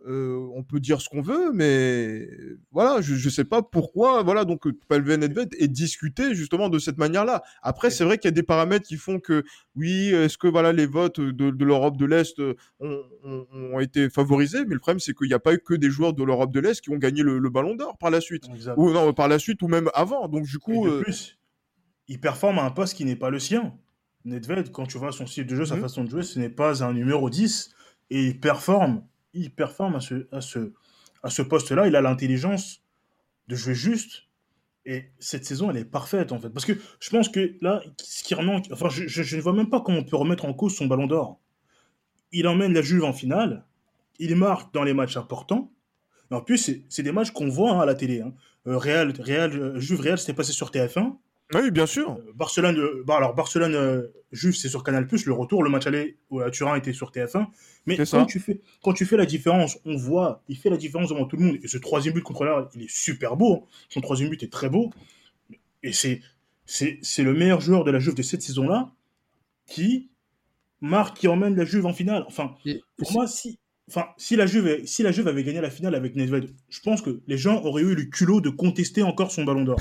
Euh, on peut dire ce qu'on veut, mais voilà, je ne sais pas pourquoi. Voilà, donc Palven Nedved est discuté justement de cette manière-là. Après, c'est vrai qu'il y a des paramètres qui font que oui, est-ce que voilà les votes de, l'Europe de l'Est ont, été favorisés, mais le problème c'est qu'il n'y a pas eu que des joueurs de l'Europe de l'Est qui ont gagné le, Ballon d'Or par la suite, ou non par la suite ou même avant. Donc du coup, de euh, plus, il performe à un poste qui n'est pas le sien. Nedved, quand tu vois son style de jeu, sa mmh. façon de jouer, ce n'est pas un numéro 10 et il performe il performe à ce, à ce, à ce poste-là. Il a l'intelligence de jouer juste. Et cette saison, elle est parfaite, en fait. Parce que je pense que là, ce qui remanque. Enfin, je, ne vois même pas comment on peut remettre en cause son ballon d'or. Il emmène la Juve en finale. Il marque dans les matchs importants. en plus, c'est des matchs qu'on voit hein, à la télé. Hein. Euh, Real, Real, euh, Juve Real, c'était passé sur TF1. Oui, bien sûr. Euh, Barcelone, euh, bah, alors Barcelone, euh, juste c'est sur Canal+, le retour, le match aller à Turin était sur TF1. Mais quand tu, fais, quand tu fais la différence, on voit, il fait la différence devant tout le monde. Et ce troisième but contre l'Arc, il est super beau. Hein. Son troisième but est très beau. Et c'est, c'est, le meilleur joueur de la Juve de cette saison-là qui, marque qui emmène la Juve en finale. Enfin, pour moi, si, enfin, si la Juve, si la Juve avait gagné la finale avec Nedved, je pense que les gens auraient eu le culot de contester encore son Ballon d'Or.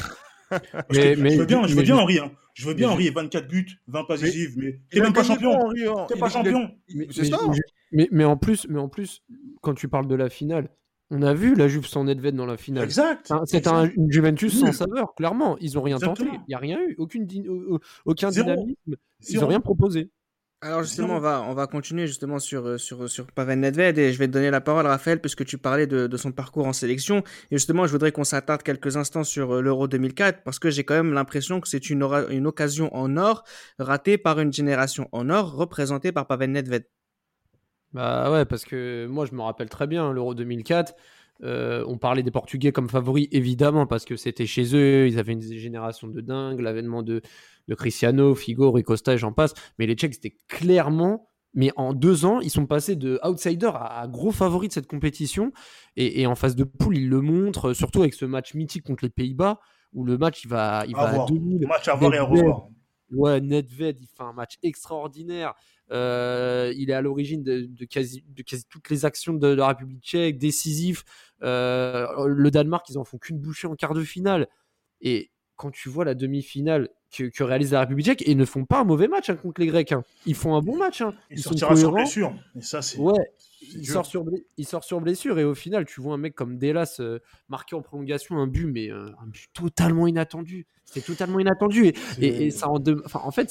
Mais, je veux bien, je veux bien Henri. Hein. Je veux bien Henri, 24 buts, 20 passes décisives, mais t'es même pas champion. Hein. T'es pas champion. C'est ça. Mais, mais, en plus, mais en plus, quand tu parles de la finale, on a vu la Juve sans Nedved dans la finale. Exact. c'est un, une Juventus sans saveur, clairement. Ils ont rien tenté. Il n'y a rien eu. Aucune, aucun dynamisme. Ils n'ont rien proposé. Alors justement, on va, on va continuer justement sur, euh, sur, sur Pavel Nedved et je vais te donner la parole, Raphaël, puisque tu parlais de, de son parcours en sélection. Et justement, je voudrais qu'on s'attarde quelques instants sur euh, l'Euro 2004 parce que j'ai quand même l'impression que c'est une, une occasion en or ratée par une génération en or représentée par Pavel Nedved. Bah ouais, parce que moi, je me rappelle très bien l'Euro 2004. Euh, on parlait des Portugais comme favoris, évidemment, parce que c'était chez eux, ils avaient une génération de dingue, l'avènement de, de Cristiano, Figo, Rui Costa et j'en passe. Mais les Tchèques, c'était clairement, mais en deux ans, ils sont passés de outsider à, gros favoris de cette compétition. Et, en phase de poule, ils le montrent, surtout avec ce match mythique contre les Pays-Bas, où le match, il va, il va à 2000. Match à voir et à revoir. Ouais, Nedved, il fait un match extraordinaire. Euh, il est à l'origine de, quasi, de quasi toutes les actions de, la République tchèque, décisif. Euh, le Danemark, ils en font qu'une bouchée en quart de finale. Et quand tu vois la demi-finale que, réalise la République tchèque, ils ne font pas un mauvais match hein, contre les Grecs. Hein. Ils font un bon match. Hein. Ils, sont sur blessure. Et ça, c'est. Ouais. Il sort, sur, il sort sur blessure et au final, tu vois un mec comme Delas euh, marquer en prolongation un but, mais euh, un but totalement inattendu. C'était totalement inattendu. Et, et, ça en, en fait,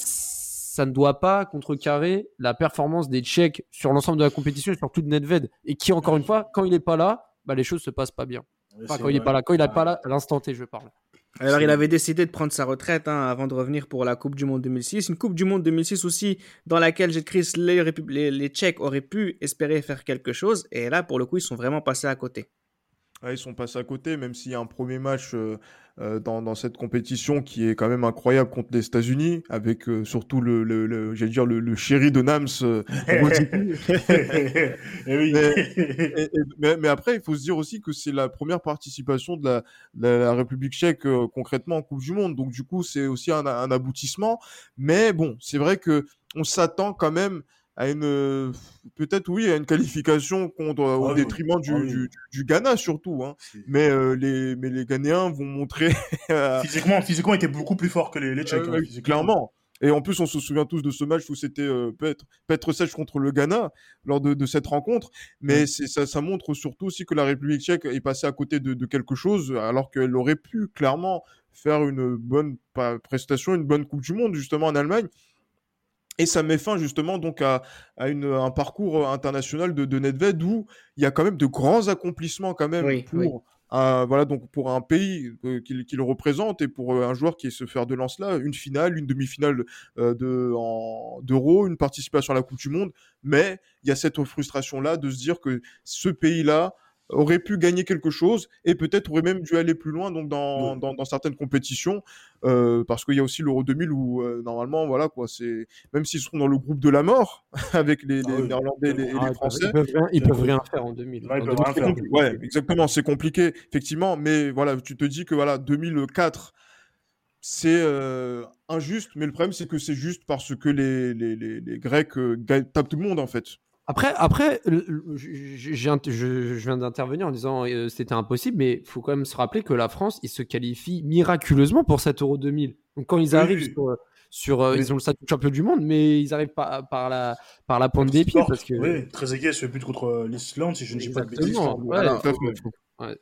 ça ne doit pas contrecarrer la performance des Tchèques sur l'ensemble de la compétition et surtout de Nedved. Et qui, encore une fois, quand il n'est pas là, bah, les choses se passent pas bien. quand il n'est pas là, quand il n'est pas là, à l'instant T, je parle. Alors, il avait décidé de prendre sa retraite hein, avant de revenir pour la Coupe du Monde 2006. Une Coupe du Monde 2006 aussi dans laquelle les, les, les Tchèques auraient pu espérer faire quelque chose. Et là, pour le coup, ils sont vraiment passés à côté. Ils sont passés à côté, même s'il y a un premier match euh, euh, dans, dans, cette compétition qui est quand même incroyable contre les États-Unis, avec euh, surtout le, le, le j'allais dire le, le, chéri de Nams. Eh mais, mais, après, il faut se dire aussi que c'est la première participation de la, de la République tchèque concrètement en Coupe du Monde, donc du coup c'est aussi un, un aboutissement. Mais bon, c'est vrai que on s'attend quand même à une peut-être oui à une qualification contre au ah détriment du, ah du, du, Ghana surtout hein. mais euh, les mais les Ghanéens vont montrer physiquement physiquement étaient beaucoup plus forts que les, les Tchèques hein, euh, clairement. Et en plus on se souvient tous de ce match où c'était euh, peut-être sèche contre le Ghana lors de, de cette rencontre. Mais c'est ça, ça montre surtout aussi que la République tchèque est passée à côté de, de quelque chose alors qu'elle aurait pu clairement faire une bonne prestation une bonne Coupe du Monde justement en Allemagne et ça met fin justement donc à, à une, un parcours international de, de Nedved où il y a quand même de grands accomplissements quand même pour Un, voilà donc pour un pays euh, qu'il représente et pour euh, un joueur qui est se faire de lance là, une finale, une demi-finale euh, de d'Euro, une participation à la Coupe du Monde, mais il y a cette frustration là de se dire que ce pays là aurait pu gagner quelque chose et peut-être aurait même dû aller plus loin donc dans, dans, dans, certaines compétitions euh, parce qu'il y a aussi l'Euro 2000 où euh, normalement voilà quoi c'est même s'ils seront dans le groupe de la mort avec les, les ah Néerlandais et les, ah, Français. Ils peuvent, rien, faire en 2000, ouais, exactement c'est compliqué effectivement mais voilà tu te dis que voilà 2004 c'est euh, injuste mais le problème c'est que c'est juste parce que les, les, les, les Grecs tapent tout le monde en fait après, après je, je viens d'intervenir en disant euh, c'était impossible, mais il faut quand même se rappeler que la France, ils se qualifient miraculeusement pour cet Euro 2000. Donc quand ils arrivent sur, sur euh, ils ont le statut de champion du monde, mais ils arrivent pas par la par la pointe des pieds parce que. Oui, très égay ce but contre l'Islande, si je ne dis pas de bêtises. Ouais,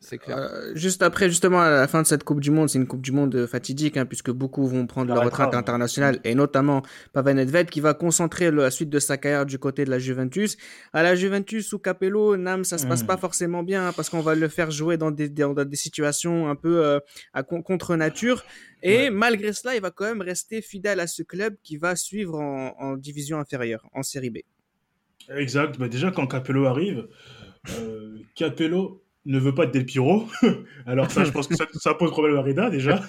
c'est clair. Euh, juste après, justement, à la fin de cette Coupe du Monde, c'est une Coupe du Monde fatidique, hein, puisque beaucoup vont prendre leur retraite internationale, et notamment Pavel Nedved, qui va concentrer la suite de sa carrière du côté de la Juventus. À la Juventus, sous Capello, Nam, ça se passe pas hmm. forcément bien, hein, parce qu'on va le faire jouer dans des, dans des situations un peu euh, à contre nature. Et malgré cela, il va quand même rester fidèle à ce club qui va suivre en, en division inférieure, en série B. Exact. Bah déjà, quand Capello arrive, euh, Capello ne veut pas être Del Piro. Alors ça, je pense que ça, pose problème à Reda déjà.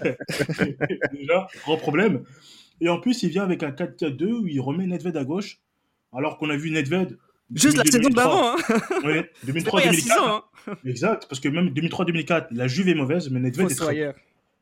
déjà, grand problème. Et en plus, il vient avec un 4-4-2 où il remet Nedved à gauche, alors qu'on a vu Nedved. Juste la saison d'avant, hein Oui, 2003-2004. Hein exact, parce que même 2003-2004, la Juve est mauvaise, mais Nedved est, très...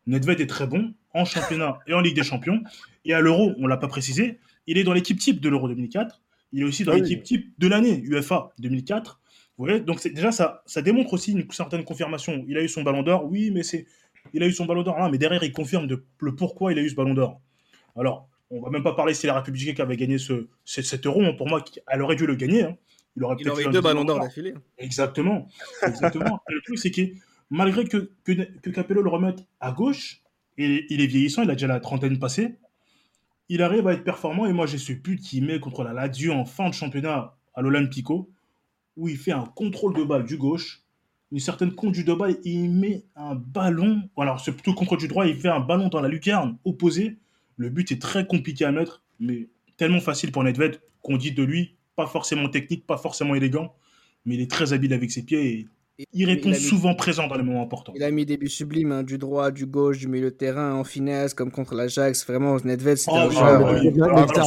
Nedved est très bon en championnat et en Ligue des Champions. Et à l'Euro, on l'a pas précisé, il est dans l'équipe type de l'Euro 2004. Il est aussi dans Ah l'équipe type de l'année, UEFA 2004. Voyez, donc déjà, ça, ça démontre aussi une certaine confirmation. Il a eu son ballon d'or, oui, mais c'est. Il a eu son ballon d'or, hein, mais derrière, il confirme de- le pourquoi il a eu ce ballon d'or. Alors, on va même pas parler si la République tchèque avait gagné ce, ce- cet euro. hein. Pour moi, elle aurait dû le gagner. hein. Il aurait Il aurait eu deux ballons d'or d'affilée. Exactement. Exactement. Le truc, c'est que malgré que, que, que Capello le remette à gauche, et il est vieillissant, il a déjà la trentaine passée, il arrive à être performant. Et moi, j'ai ce but qu'il met contre la Lazio en fin de championnat à l'Olympico, où il fait un contrôle de balle du gauche, une certaine conduite de balle, et il met un ballon. Alors, c'est plutôt le contrôle du droit, il fait un ballon dans la lucarne opposée. Le but est très compliqué à mettre, mais tellement facile pour Nedved qu'on dit de lui, pas forcément technique, pas forcément élégant, mais il est très habile avec ses pieds et Et- il répond il a mis- souvent présent dans les moments importants. Il a mis des buts sublimes, hein, du droit, du gauche, du milieu de terrain, en finesse, comme contre l'Ajax. Vraiment, Nedved, c'était Ah un joueur. ah euh, oui.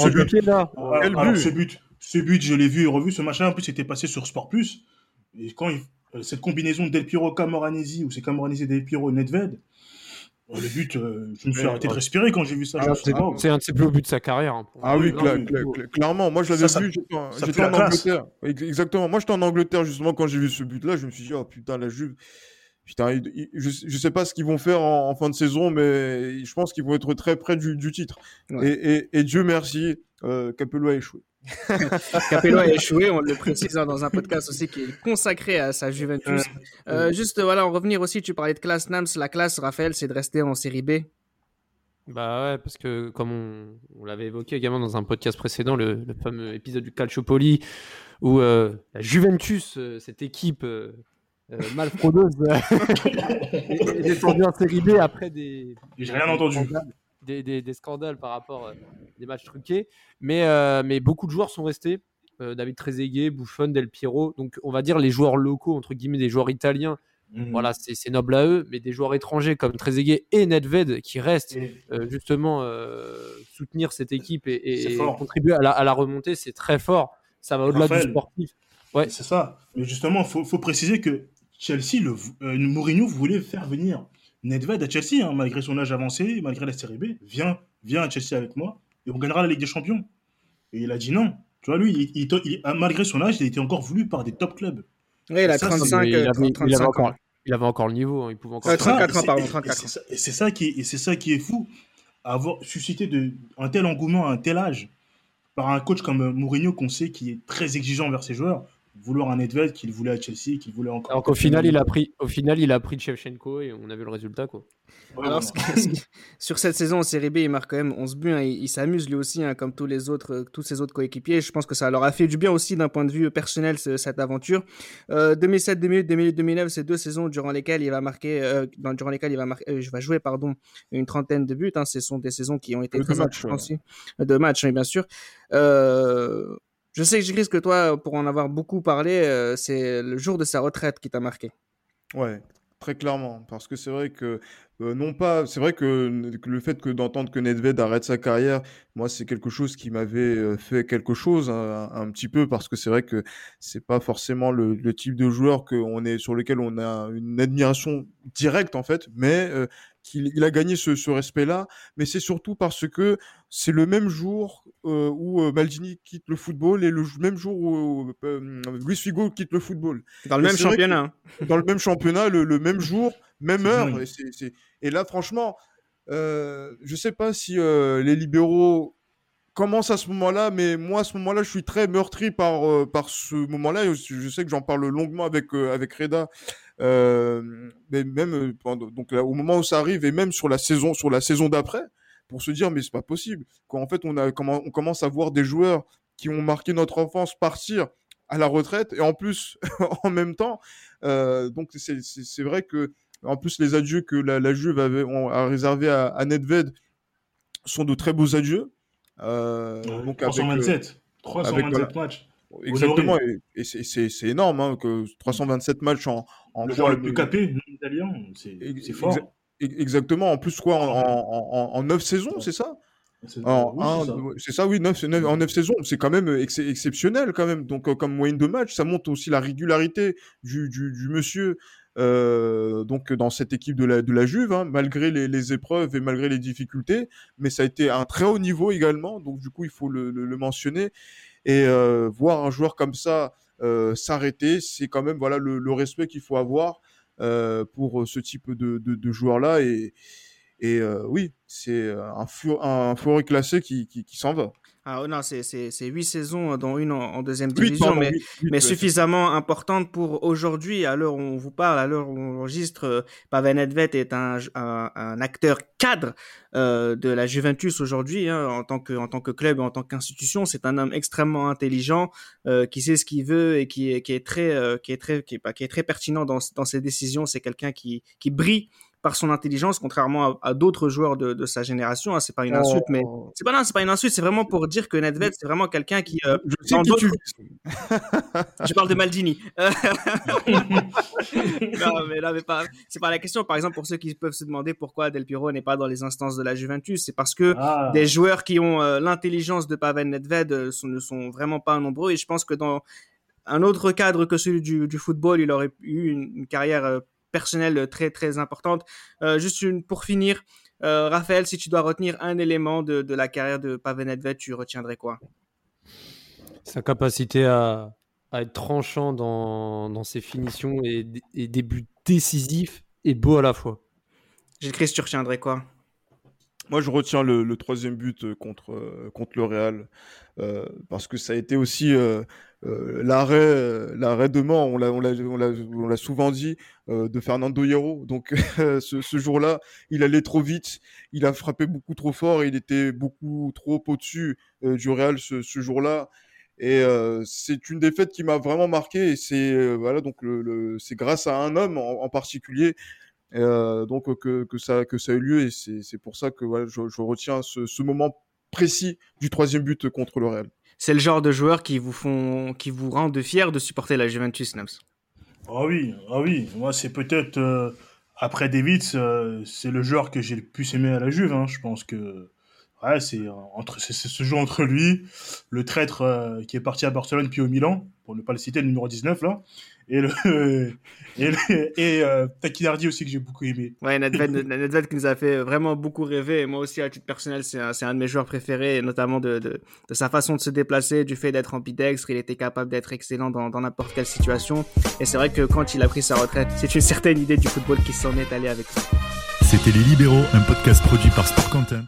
Ce but- là. Quel alors, but ce but, ce but, je l'ai vu et revu ce machin. En plus, c'était passé sur Sport Plus. Et quand il- euh, cette combinaison Del Piero Camoranesi ou c'est Camoranesi Del Piero Nedved, euh, le but, euh, je me suis arrêté de respirer quand j'ai vu ça. Ah, suis C'est un de ses plus beaux buts de sa carrière. hein. Ah oui, cla- cla- cla- clairement. Moi, je l'avais vu. J'étais en. Angleterre. Ex- Exactement. Moi, j'étais en Angleterre justement quand j'ai vu ce but-là. Je me suis dit, oh putain, la Juve. Putain, il- il- je, je sais pas ce qu'ils vont faire en, en fin de saison, mais je pense qu'ils vont être très près du, du titre. Ouais. Et, et, et Dieu merci, euh, Capello a échoué. Capello a échoué, on le précise hein, dans un podcast aussi qui est consacré à sa Juventus. Euh, juste, voilà, en revenir aussi, tu parlais de classe Nams. La classe, Raphaël, c'est de rester en série B. Bah ouais, parce que comme on, on l'avait évoqué également dans un podcast précédent, le, le fameux épisode du Calciopoli, où euh, la Juventus, euh, cette équipe euh, mal fraudeuse, est descendue en série B après des, J'ai rien entendu. scandales, des, des- des scandales par rapport à des matchs truqués. Mais, euh, mais beaucoup de joueurs sont restés. Euh, David Trezeguet, Buffon, Del Piero. Donc on va dire les joueurs locaux, entre guillemets, des joueurs italiens. Mhm. Voilà, c'est noble à eux. Mais des joueurs étrangers comme Trezeguet et Nedved qui restent euh, justement euh, soutenir cette équipe et, contribuer à la, à la remontée, c'est très fort. Ça va au-delà du sportif. Ouais. C'est ça. Mais justement, il faut, faut préciser que Chelsea, le, euh, Mourinho voulait faire venir Nedved à Chelsea, hein, malgré son âge avancé, malgré la série B. Viens, viens à Chelsea avec moi et on gagnera la Ligue des Champions. Et il a dit non. Tu vois, lui, il, il- il- malgré son âge, il a été encore voulu par des top clubs. Oui, il a Ça, c'est- 35, Mais il, avait, il 35 avait encore, ans. il avait encore le niveau. hein, Il pouvait encore. Euh, C'est ça, 34 et ans, c'est- pardon, et- et 34 c'est ça- Et c'est ça qui est, et c'est ça qui est fou, avoir suscité de, un tel engouement à un tel âge par un coach comme Mourinho qu'on sait qui est très exigeant envers ses joueurs, vouloir un Nedved qu'il voulait à Chelsea, qu'il voulait encore. Alors qu'au final, il a pris, au final, il a pris Shevchenko et on a vu le résultat quoi. Ouais, Alors, sur cette saison en série B, il marque quand même 11 buts. hein. Il, il s'amuse lui aussi, hein, comme tous les autres, euh, tous ses autres coéquipiers. Je pense que ça leur a fait du bien aussi d'un point de vue personnel, ce- cette aventure. Euh, 2007, 2008, 2008, 2009, c'est deux saisons durant lesquelles il va marquer, euh, dans- durant lesquelles il va marquer, euh, je vais jouer, pardon, une trentaine de buts. Hein. Ce sont des saisons qui ont été De très matchs, aussi. De matchs, bien sûr. Euh, je sais que risque que toi, pour en avoir beaucoup parlé, euh, c'est le jour de sa retraite qui t'a marqué. Ouais, très clairement. Parce que c'est vrai que, euh, non pas, c'est vrai que, le fait que d'entendre que Nedved arrête sa carrière, moi, c'est quelque chose qui m'avait euh, fait quelque chose, hein, un, petit peu, parce que c'est vrai que c'est pas forcément le, type de joueur que sur lequel on a une admiration directe, en fait, mais qu'il il a gagné ce, ce respect-là. Mais c'est surtout parce que c'est le même jour euh, où euh, Maldini quitte le football et le même jour où euh, Luis Figo quitte le football Dans le Et même championnat. hein. dans le même championnat, le, le même jour, même heure. Et, là, franchement, euh, je sais pas si les libéraux commencent à ce moment-là, mais moi, à ce moment-là, je suis très meurtri par, euh, par ce moment-là. Et Je sais que j'en parle longuement avec, euh, avec Reda. Euh, mais même euh, donc là, au moment où ça arrive, et même sur la saison, sur la saison d'après, pour se dire, mais c'est pas possible. Quand en fait, on, a, on commence à voir des joueurs qui ont marqué notre enfance partir à la retraite, et en plus, en même temps, euh, donc c'est vrai que en plus les adieux que la, la Juve avait ont, a réservé à, à Nedved sont de très beaux adieux. Euh, Ouais, donc avec, euh, 327. 327 voilà. matchs. Exactement, et, et c'est- c'est c'est énorme hein, que 327 matchs en, en Le quoi, joueur le plus capé, non italien, c'est fort. exa- Exactement, en plus quoi, en, en, en, en 9 saisons, c'est ça? C'est oui, ça. oui, neuf, neuf- en 9 saisons, c'est quand même ex- exceptionnel quand même. Donc euh, comme moyenne de match, ça montre aussi la régularité du, du, du monsieur euh, donc dans cette équipe de la, de la Juve, hein, malgré les, les épreuves et malgré les difficultés. Mais ça a été un très haut niveau également, donc du coup il faut le, le, le mentionner. Et voir un joueur comme ça s'arrêter, c'est quand même voilà le, respect qu'il faut avoir pour ce type de, de, joueur-là. Et, et oui, c'est un, un classé qui, qui s'en va. Ah oh non, c'est huit saisons, euh, dont une en, deuxième division, mais, mais suffisamment importante pour aujourd'hui, à l'heure où on vous parle, à l'heure où on enregistre. Euh, Pavel Nedved est un, un, un acteur cadre euh, de la Juventus aujourd'hui, hein, en, tant que, en tant que club, en tant qu'institution. C'est un homme extrêmement intelligent, euh, qui sait ce qu'il veut et qui est, qui est très, euh, qui est très, qui est, bah, qui est très pertinent dans, dans ses décisions. C'est quelqu'un qui, qui brille par son intelligence, contrairement à, d'autres joueurs de, de, sa génération. Hein, c'est pas une insulte, mais oh. c'est pas non, c'est pas une insulte. C'est vraiment pour dire que Nedved, c'est vraiment quelqu'un qui. Euh, je, je parle de Maldini. non, mais là, mais pas. C'est pas la question. Par exemple, pour ceux qui peuvent se demander pourquoi Del Piro n'est pas dans les instances de la Juventus, c'est parce que ah. des joueurs qui ont euh, l'intelligence de Pavel Nedved euh, ne sont vraiment pas nombreux. Et je pense que dans un autre cadre que celui du, du football, il aurait eu une, une carrière euh, personnelle très très importante. Euh, juste une, pour finir, euh, Raphaël, si tu dois retenir un élément de, de la carrière de Pavel Nedved, tu retiendrais quoi? Sa capacité à, à, être tranchant dans, dans ses finitions et, et, des buts décisifs et beaux à la fois. Gilles Christ, tu retiendrais quoi? Moi, je retiens le, troisième but contre, contre le Real, euh, parce que ça a été aussi euh, euh, l'arrêt, euh, de mort, on l'a, souvent dit, euh, de Fernando Hierro. Donc ce, jour-là, il allait trop vite, il a frappé beaucoup trop fort, il était beaucoup trop au-dessus du Real ce, jour-là. Et c'est une défaite qui m'a vraiment marqué. C'est voilà grâce à un homme en particulier. Donc que, que ça que ça a eu lieu et c'est, c'est pour ça que voilà, je, je retiens ce, ce moment précis du troisième but contre le Real c'est le genre de joueur qui vous font, qui vous rendent fiers de supporter la Juventus, Nams. Ah oui, ah oui. Moi, c'est peut-être euh, après David, euh, c'est le joueur que j'ai le plus aimé à la Juve. Hein. Je pense que ouais, c'est entre, c'est ce jeu entre lui, le traître euh, qui est parti à Barcelone puis au Milan, pour ne pas le citer, le numéro 19 là, et le et, et euh, aussi que j'ai beaucoup aimé. Ouais, Nedved, qui nous a fait vraiment beaucoup rêver. Et moi aussi, à titre personnel, c'est un, un, de mes joueurs préférés, notamment de, de, de, sa façon de se déplacer, du fait d'être ambidextre. Il était capable d'être excellent dans n'importe quelle situation. Et c'est vrai que quand il a pris sa retraite, c'est une certaine idée du football qui s'en est allé avec lui. C'était Les Libéraux, un podcast produit par Sport Content.